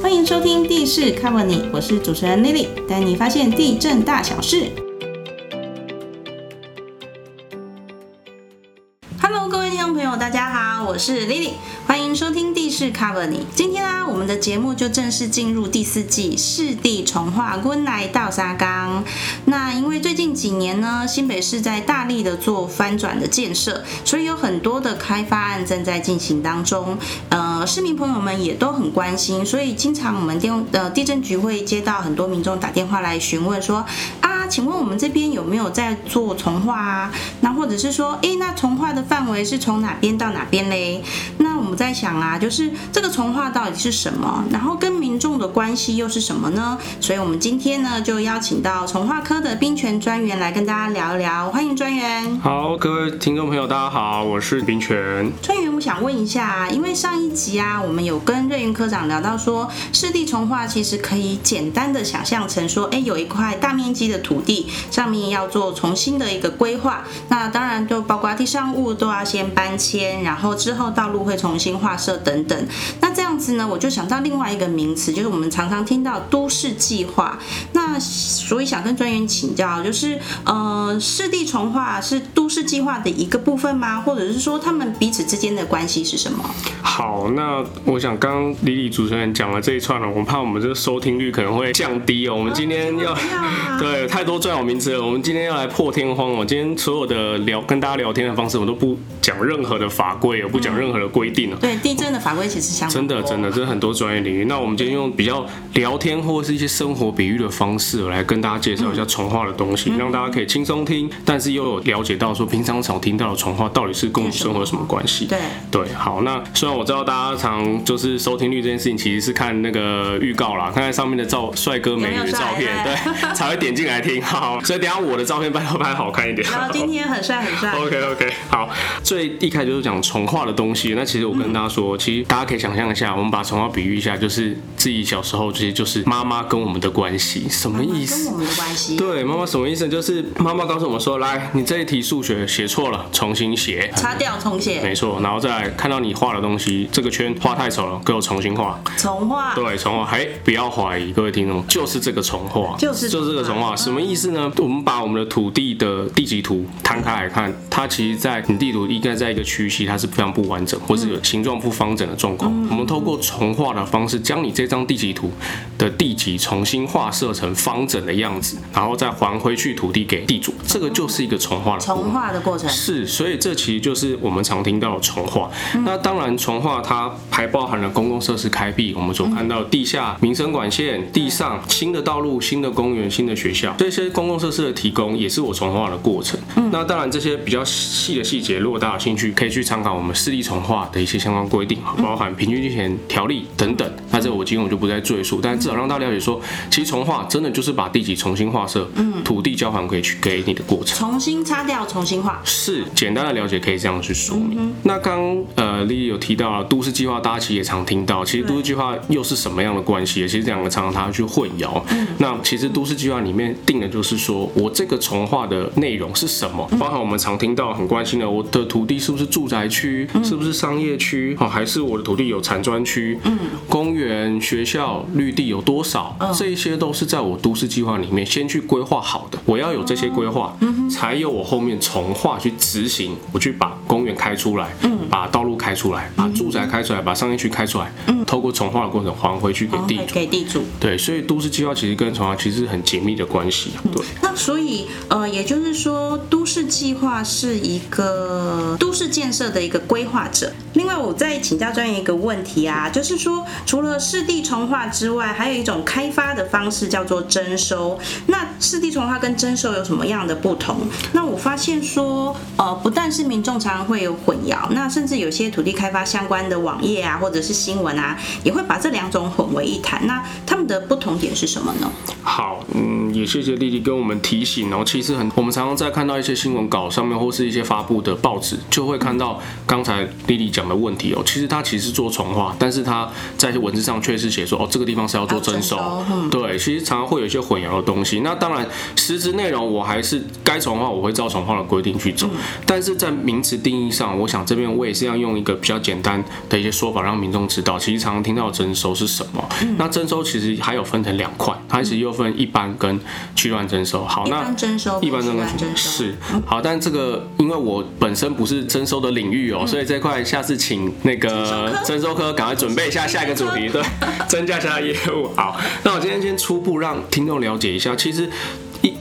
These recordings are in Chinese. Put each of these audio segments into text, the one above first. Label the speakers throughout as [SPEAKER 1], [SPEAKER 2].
[SPEAKER 1] 欢迎收听地势 Cover 你，我是主持人 Lily，带你发现地震大小事。我是 Lily，欢迎收听地势 Cover 你。今天啊，我们的节目就正式进入第四季，市地重化温来到沙冈。那因为最近几年呢，新北市在大力的做翻转的建设，所以有很多的开发案正在进行当中。呃，市民朋友们也都很关心，所以经常我们电呃地震局会接到很多民众打电话来询问说啊，请问我们这边有没有在做从化啊？那或者是说，诶，那从化的范围是从哪边到哪边嘞？那我们在想啊，就是这个从化到底是什么？然后跟民众的关系又是什么呢？所以我们今天呢，就邀请到从化科的冰泉专员来跟大家聊一聊。欢迎专员。
[SPEAKER 2] 好，各位听众朋友，大家好，我是冰泉。
[SPEAKER 1] 专员，我想问一下，因为上一集啊，我们有跟瑞云科长聊到说，湿地从化其实可以简单的想象成说，哎，有一块大面积的土地上面要做重新的一个规划，那当然就包括地上物都要先搬迁，然后之后道路会重新划设等等。那这样子呢，我就想到另外一个名词，就是我们常常听到都市计划。那所以想跟专员请教，就是呃，湿地重化是都市计划的一个部分吗？或者是说他们彼此之间的关系是什么？
[SPEAKER 2] 好，那我想刚刚李李主持人讲了这一串了，我们怕我们这个收听率可能会降低哦。我们今天要对太多专有名词了，我们今天要来破天荒哦。今天所有的聊跟大家聊天的方式，我都不讲任何的法规，我不讲任何的规定了。
[SPEAKER 1] 对，地震的法规其实相
[SPEAKER 2] 真的真的，这是很多专业领域。那我们今天用比较聊天或者是一些生活比喻的方式来跟大家介绍一下重化的东西，让大家可以轻松听，但是又有了解到说平常常听到的重化到底是跟我们生活有什么关系。
[SPEAKER 1] 对
[SPEAKER 2] 对，好，那虽然我知道大家常就是收听率这件事情，其实是看那个预告啦，看看上面的照帅哥美女的照片，对，才会点进来听。好，所以等下我的照片拍拍好看一点。
[SPEAKER 1] 然后今天很帅很帅。
[SPEAKER 2] OK OK，好，最一开始就是讲重画的东西。那其实我跟大家说，其实大家可以想象一下，我们把重画比喻一下，就是自己小时候其实就是妈妈跟我们的关系，什么意思？
[SPEAKER 1] 跟我们的关系。
[SPEAKER 2] 对，妈妈什么意思？就是妈妈告诉我们说，来，你这一题数学写错了，重新写，
[SPEAKER 1] 擦掉重写。
[SPEAKER 2] 没错，然后再来看到你画的东西，这个圈画太丑了，给我重新画。
[SPEAKER 1] 重画。
[SPEAKER 2] 对，重画。还不要怀疑，各位听众，就是这个重画，
[SPEAKER 1] 就是
[SPEAKER 2] 就是这个重画。什么意思呢？我们把我们的土地的地级图摊开来看，它其实，在你地图应该在一个区域，它是非常不完整，或是有形状不方整的状况。我们透过重画的方式，将你这张地级图的地级重新画设成方整的样子，然后再还回去土地给地主，这个就是一个重画的
[SPEAKER 1] 重画的过程。
[SPEAKER 2] 是，所以这其实就是我们常听到的重画。那当然，重画它还包含了公共设施开辟，我们所看到地下民生管线、地上新的道路、新的公园、新的学校，这些公共设施的提供，也是我重化的过程。那当然，这些比较细的细节，如果大家有兴趣，可以去参考我们市立重化的一些相关规定，包含平均地权条例等等。那这我今天我就不再赘述，但至少让大家了解说，其实重化真的就是把地级重新划设，嗯，土地交还可以去给你的过程，
[SPEAKER 1] 重新擦掉，重新画。
[SPEAKER 2] 是简单的了解可以这样去说明。那刚呃丽丽有提到了都市计划，大家其实也常听到，其实都市计划又是什么样的关系？其实这两个常常它去混淆。那其实都市计划里面定的就是说我这个从化的内容是什么，包含我们常听到很关心的，我的土地是不是住宅区，是不是商业区，哦，还是我的土地有产专区，嗯，公园、学校、绿地有多少？这一些都是在我都市计划里面先去规划好的，我要有这些规划，才有我后面从化去执行，我去把公园开出来，嗯，把道路开出来，把住宅开出来，把商业区开出来，嗯，透过从化的过程还回去给地主，
[SPEAKER 1] 给地主。
[SPEAKER 2] 对，所以都市计划其实跟从化其实很紧密的关系。对，
[SPEAKER 1] 那所以呃，也就是说，都市计划是一个都市建设的一个规划者。另外，我再请教专业一个问题啊，就是说，除了市地重划之外，还有一种开发的方式叫做征收。那市地重划跟征收有什么样的不同？那我发现说，呃，不但是民众常常会有混淆，那甚至有些土地开发相关的网页啊，或者是新闻啊，也会把这两种混为一谈。那他们的不同点是什么呢？
[SPEAKER 2] 好，嗯，也谢谢丽丽跟我们提醒哦。其实很，我们常常在看到一些新闻稿上面，或是一些发布的报纸，就会看到刚才丽丽讲。的问题哦，其实它其实是做重划，但是它在文字上确实写说哦，这个地方是要做征收。对，其实常常会有一些混淆的东西。那当然，实质内容我还是该重划，我会照重划的规定去走。但是在名词定义上，我想这边我也是要用一个比较简单的一些说法，让民众知道，其实常常听到的征收是什么。那征收其实还有分成两块，它其实又分一般跟区段征收。好，
[SPEAKER 1] 一
[SPEAKER 2] 那
[SPEAKER 1] 般征收，
[SPEAKER 2] 一般征
[SPEAKER 1] 收
[SPEAKER 2] 是好，但这个因为我本身不是征收的领域哦，所以这块下次请那个征收科赶快准备一下下一个主题，对，增加一下业务。好，那我今天先初步让听众了解一下，其实。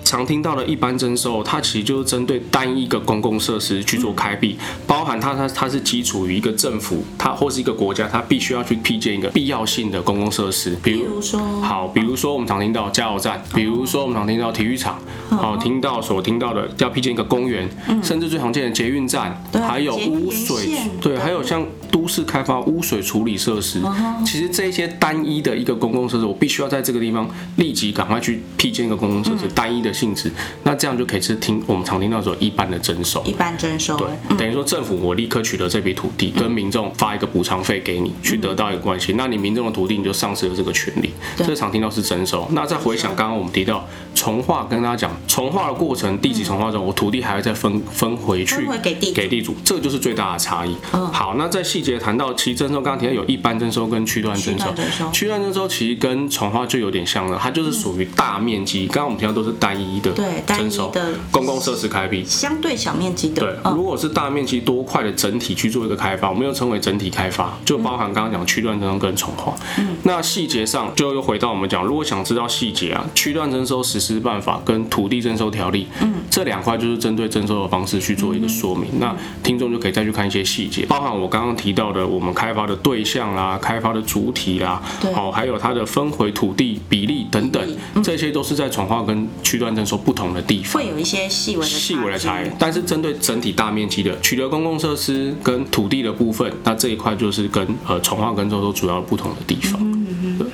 [SPEAKER 2] 一常听到的一般征收，它其实就是针对单一个公共设施去做开辟，包含它它它是基础于一个政府，它或是一个国家，它必须要去辟建一个必要性的公共设施，比如
[SPEAKER 1] 说，
[SPEAKER 2] 好，比如说我们常听到加油站，比如说我们常听到体育场，好，听到所听到的要辟建一个公园，甚至最常见的捷运站，还有污水，对，
[SPEAKER 1] 对
[SPEAKER 2] 还有像都市开发污水处理设施，其实这些单一的一个公共设施，我必须要在这个地方立即赶快去辟建一个公共设施，单一的性质，那这样就可以是听我们常听到说一般的征收。
[SPEAKER 1] 一般征收，
[SPEAKER 2] 对，等于说政府我立刻取得这笔土地，跟民众发一个补偿费给你，去得到一个关系。那你民众的土地你就丧失了这个权利，
[SPEAKER 1] 对。
[SPEAKER 2] 这常听到是征收。那再回想刚刚我们提到从化，跟大家讲从化的过程，地级重划中，我土地还会再分分回去
[SPEAKER 1] 分回给地主。
[SPEAKER 2] 给地主，这个就是最大的差异。嗯。好，那在细节谈到其实征收，刚刚提到有一般征收跟区段征收。
[SPEAKER 1] 区段征收，
[SPEAKER 2] 区段征收其实跟从化就有点像了，它就是属于大面积，刚刚我们提到都是单一的
[SPEAKER 1] 对单一
[SPEAKER 2] 征收
[SPEAKER 1] 的
[SPEAKER 2] 公共设施开辟。
[SPEAKER 1] 相对小面积的，
[SPEAKER 2] 对，
[SPEAKER 1] 嗯，
[SPEAKER 2] 如果是大面积多块的整体去做一个开发，我们又称为整体开发，就包含刚刚讲区段征收跟重划。嗯，那细节上就又回到我们讲，如果想知道细节啊，区段征收实施办法跟土地征收条例，嗯，这两块就是针对征收的方式去做一个说明。那听众就可以再去看一些细节，包含我刚刚提到的我们开发的对象啦、开发的主体啦，
[SPEAKER 1] 对。
[SPEAKER 2] 哦，还有它的分回土地比例等等这些都是在重划跟区段征收不同的地方。
[SPEAKER 1] 会有一些细微的
[SPEAKER 2] 细微的差异，但是针对整体大面积的取得公共设施跟土地的部分，那这一块就是跟呃从化跟州州主要不同的地方。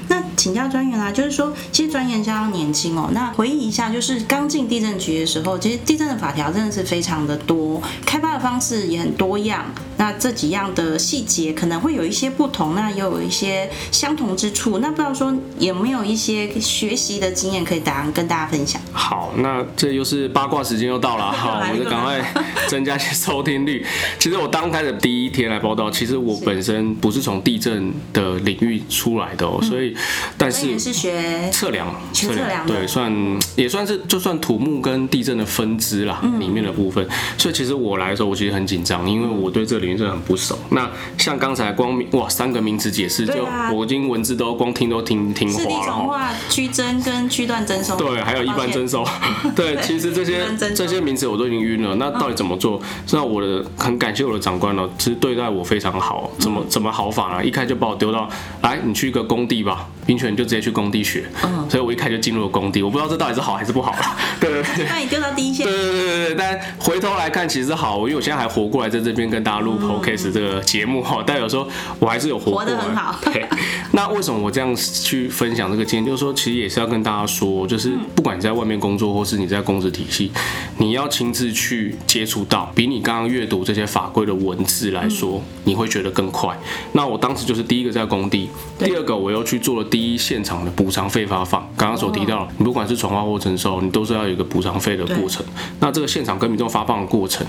[SPEAKER 1] 那请教专就是说，其实专员相当年轻哦。那回忆一下，就是刚进地震局的时候，其实地震的法条真的是非常的多，开发的方式也很多样。那这几样的细节可能会有一些不同，那也有一些相同之处。那不知道说有没有一些学习的经验可以大家跟大家分享？
[SPEAKER 2] 好，那这又是八卦时间又到了，好，我们就赶快增加一些收听率。其实我刚开始第一天来报道，其实我本身不是从地震的领域出来的哦，所以但是
[SPEAKER 1] 学
[SPEAKER 2] 测量，
[SPEAKER 1] 学测量
[SPEAKER 2] 对，算也算是就算土木跟地震的分支啦，
[SPEAKER 1] 嗯
[SPEAKER 2] 里面的部分。所以其实我来的时候，我其实很紧张，因为我对这个领域真的很不熟。那像刚才光名哇三个名词解释，就
[SPEAKER 1] 啊
[SPEAKER 2] 我已经文字都光听都听听花了哈。
[SPEAKER 1] 重划、区征跟区段征收。
[SPEAKER 2] 对，还有一般征收，对，其实这些这些名词我都已经晕了。那到底怎么做？那我的很感谢我的长官哦，其实对待我非常好。怎么怎么好法呢？一开就把我丢到，来，你去一个工地吧，冰泉就直接去工地学。
[SPEAKER 1] 嗯
[SPEAKER 2] 所以我一开始就进入了工地，我不知道这到底是好还是不好了。对对对。
[SPEAKER 1] 把你丢到第一线
[SPEAKER 2] 对。对对对对，但回头来看其实好，因为我现在还活过来，在这边跟大家录 podcast 这个节目哈，但有时候我还是有活过来。
[SPEAKER 1] 嗯活得很好
[SPEAKER 2] 对，那为什么我这样去分享这个经验？就是说，其实也是要跟大家说，就是不管你在外面工作，或是你在公司体系，你要亲自去接触到，比你刚刚阅读这些法规的文字来说，你会觉得更快。那我当时就是第一个在工地，第二个我又去做了第一现场的补偿费发放。刚刚所提到，你不管是传话或征收，你都是要有一个补偿费的过程。那这个现场跟民众发放的过程，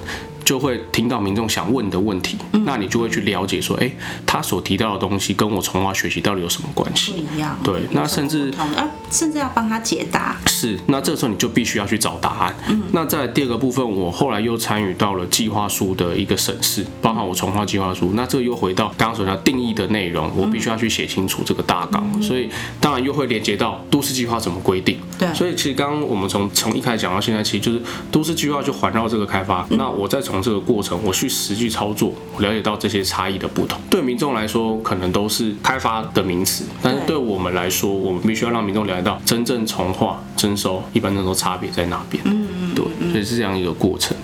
[SPEAKER 2] 就会听到民众想问的问题，那你就会去了解说，哎，他所提到的东西跟我从化学习到底有什么关系？
[SPEAKER 1] 不一样，
[SPEAKER 2] 对那甚至
[SPEAKER 1] 啊，甚至要帮他解答。
[SPEAKER 2] 是，那这时候你就必须要去找答案。嗯，那在第二个部分，我后来又参与到了计划书的一个审视，包含我从化计划书。那这个又回到刚刚所讲定义的内容，我必须要去写清楚这个大纲，所以当然又会连接到都市计划怎么规定。
[SPEAKER 1] 对
[SPEAKER 2] 所以其实刚刚我们从从一开始讲到现在，其实就是都市计划就环绕这个开发。那我再从这个过程，我去实际操作，我了解到这些差异的不同。对民众来说，可能都是开发的名词，但是
[SPEAKER 1] 对
[SPEAKER 2] 对我们来说，我们必须要让民众了解到真正从化、征收、一般征收差别在哪边。嗯嗯，对，所以是这样一个过程。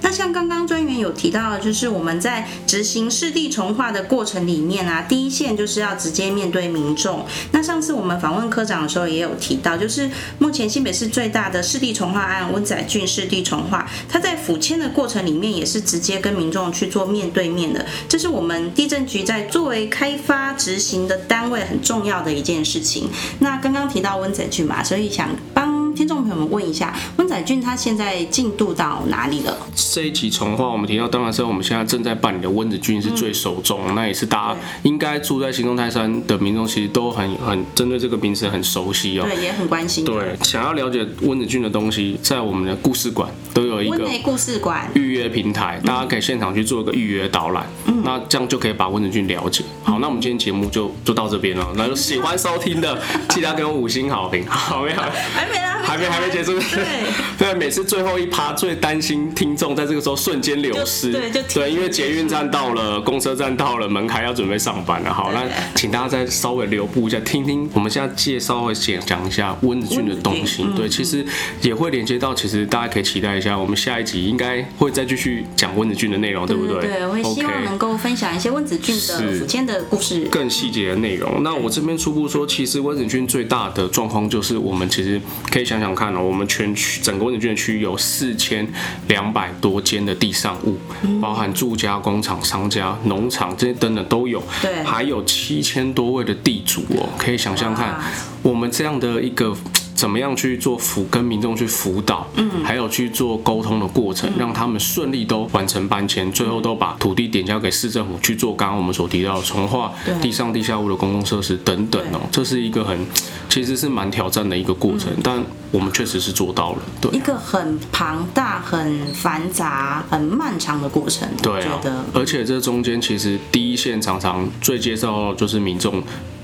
[SPEAKER 1] 那像刚刚专员有提到的，就是我们在执行市地重划的过程里面啊，第一线就是要直接面对民众。那上次我们访问科长的时候也有提到，就是目前新北市最大的湿地重划案温仔郡湿地重划，它在府签的过程里面也是直接跟民众去做面对面的，这是我们地震局在作为开发执行的单位很重要的一件事情。那刚刚提到温仔郡嘛，所以想帮。听众朋友们问一下，温仔俊他现在进度到哪里了？
[SPEAKER 2] 这一集重话我们提到，当然是我们现在正在办理的温子俊是最首重，那也是大家应该住在行动泰山的民众其实都很很针对这个名词很熟悉
[SPEAKER 1] 哦，对，也很关心。
[SPEAKER 2] 对，想要了解温子俊的东西，在我们的故事馆都有一个
[SPEAKER 1] 温故事馆
[SPEAKER 2] 预约平台，大家可以现场去做一个预约导览，嗯那这样就可以把温子俊了解。好，那我们今天节目就就到这边了，那就喜欢收听的 记得给我五星好评，好没有？
[SPEAKER 1] 还没啦，
[SPEAKER 2] 还没还没结束。对，对，每次最后一趴最担心听众在这个时候瞬间流失，
[SPEAKER 1] 对，就
[SPEAKER 2] 对，因为捷运站到了，公车站到了，门开要准备上班了。好，那请大家再稍微留步一下，听听我们现在介绍会先讲一下温子俊的东西。对，其实也会连接到，其实大家可以期待一下，我们下一集应该会再继续讲温子俊的内容，对不对？
[SPEAKER 1] 对，我会希望能够分享一些温子俊的府间的故事，
[SPEAKER 2] 更细节的内容。那我这边初步说，其实温子俊最大的状况就是，我们其实可以想想想看哦，我们全区整个温子俊区有四千两百多间的地上物，包含住家、工厂、商家、农场这些等等都有，
[SPEAKER 1] 对，
[SPEAKER 2] 还有七千多位的地主哦，可以想象看我们这样的一个。怎么样去做辅跟民众去辅导，嗯，还有去做沟通的过程，让他们顺利都完成搬迁，最后都把土地点交给市政府去做。刚刚我们所提到的重化地上地下物的公共设施等等哦，这是一个很其实是蛮挑战的一个过程，但我们确实是做到了。对，
[SPEAKER 1] 一个很庞大、很繁杂、很漫长的过程。
[SPEAKER 2] 对啊，而且这中间其实第一线常常最接受到就是民众。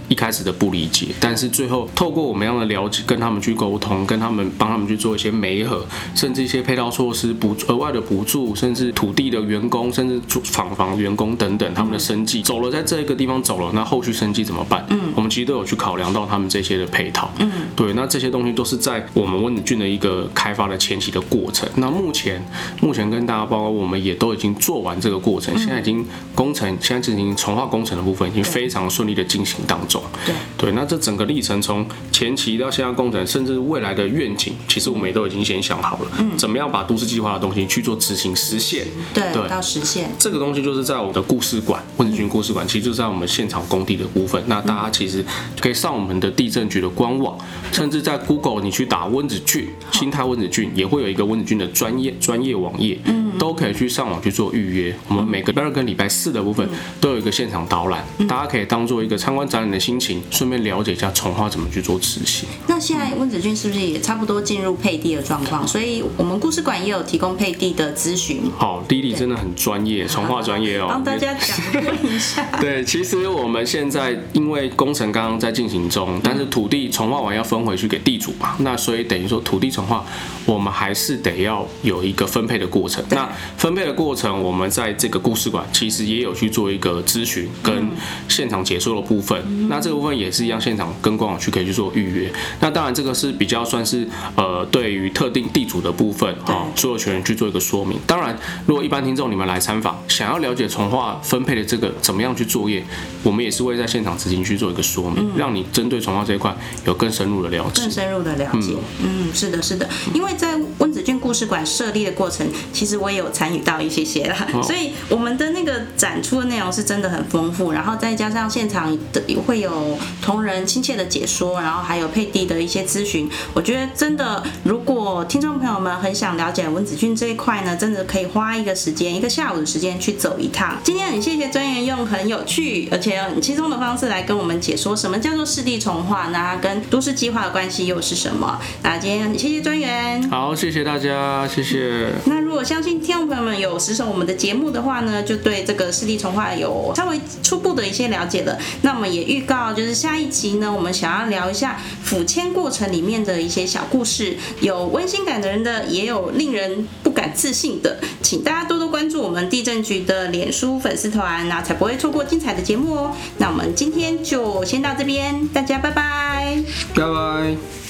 [SPEAKER 2] 一开始的不理解，但是最后透过我们样的了解，跟他们去沟通，跟他们帮他们去做一些媒合，甚至一些配套措施补额外的补助，甚至土地的员工，甚至厂房员工等等，他们的生计走了，在这一个地方走了，那后续生计怎么办？嗯，我们其实都有去考量到他们这些的配套。嗯，对，那这些东西都是在我们温子俊的一个开发的前期的过程。那目前目前跟大家包括，我们也都已经做完这个过程，现在已经工程现在进行重化工程的部分，已经非常顺利的进行当中。
[SPEAKER 1] 对。
[SPEAKER 2] 对，那这整个历程从前期到现在工程，甚至未来的愿景，其实我们也都已经先想好了，嗯，怎么样把都市计划的东西去做执行实现，
[SPEAKER 1] 对，到实现
[SPEAKER 2] 这个东西就是在我们的故事馆，温子军故事馆，其实就在我们现场工地的部分。那大家其实可以上我们的地震局的官网，甚至在 Google 你去打温子俊，新泰温子俊，也会有一个温子俊的专业专业网页，嗯，都可以去上网去做预约。我们每个礼拜二跟礼拜四的部分都有一个现场导览，大家可以当做一个参观展览的心情。顺便了解一下从化怎么去做执行。
[SPEAKER 1] 那现在温子俊是不是也差不多进入配地的状况？所以我们故事馆也有提供配地的咨询。
[SPEAKER 2] 好，Lily 真的很专业，从化专业哦。
[SPEAKER 1] 帮大家讲一下。
[SPEAKER 2] 对，其实我们现在因为工程刚刚在进行中，但是土地从化完要分回去给地主嘛，那所以等于说土地从化，我们还是得要有一个分配的过程。那分配的过程，我们在这个故事馆其实也有去做一个咨询跟现场解说的部分。那这个部分。也是一样，现场跟官网去可以去做预约。那当然，这个是比较算是呃，对于特定地主的部分啊，所有权人去做一个说明。当然，如果一般听众你们来参访，想要了解从化分配的这个怎么样去作业，我们也是会在现场执行去做一个说明，让你针对从化这一块有更深入的了解。
[SPEAKER 1] 更深入的了解，嗯，是的，是的。因为在温子俊故事馆设立的过程，其实我也有参与到一些些啦，所以我们的那个展出的内容是真的很丰富，然后再加上现场的会有。同仁亲切的解说，然后还有配地的一些咨询，我觉得真的，如果听众朋友们很想了解文子俊这一块呢，真的可以花一个时间，一个下午的时间去走一趟。今天很谢谢专员用很有趣而且很轻松的方式来跟我们解说什么叫做湿地重化，那跟都市计划的关系又是什么？那今天很谢谢专员，
[SPEAKER 2] 好，谢谢大家，谢谢。
[SPEAKER 1] 那如果相信听众朋友们有实守我们的节目的话呢，就对这个市地重化有稍微初步的一些了解了。那我们也预告就是。下一集呢，我们想要聊一下府签过程里面的一些小故事，有温馨感人的，也有令人不敢置信的，请大家多多关注我们地震局的脸书粉丝团，那才不会错过精彩的节目哦。那我们今天就先到这边，大家拜拜，
[SPEAKER 2] 拜拜。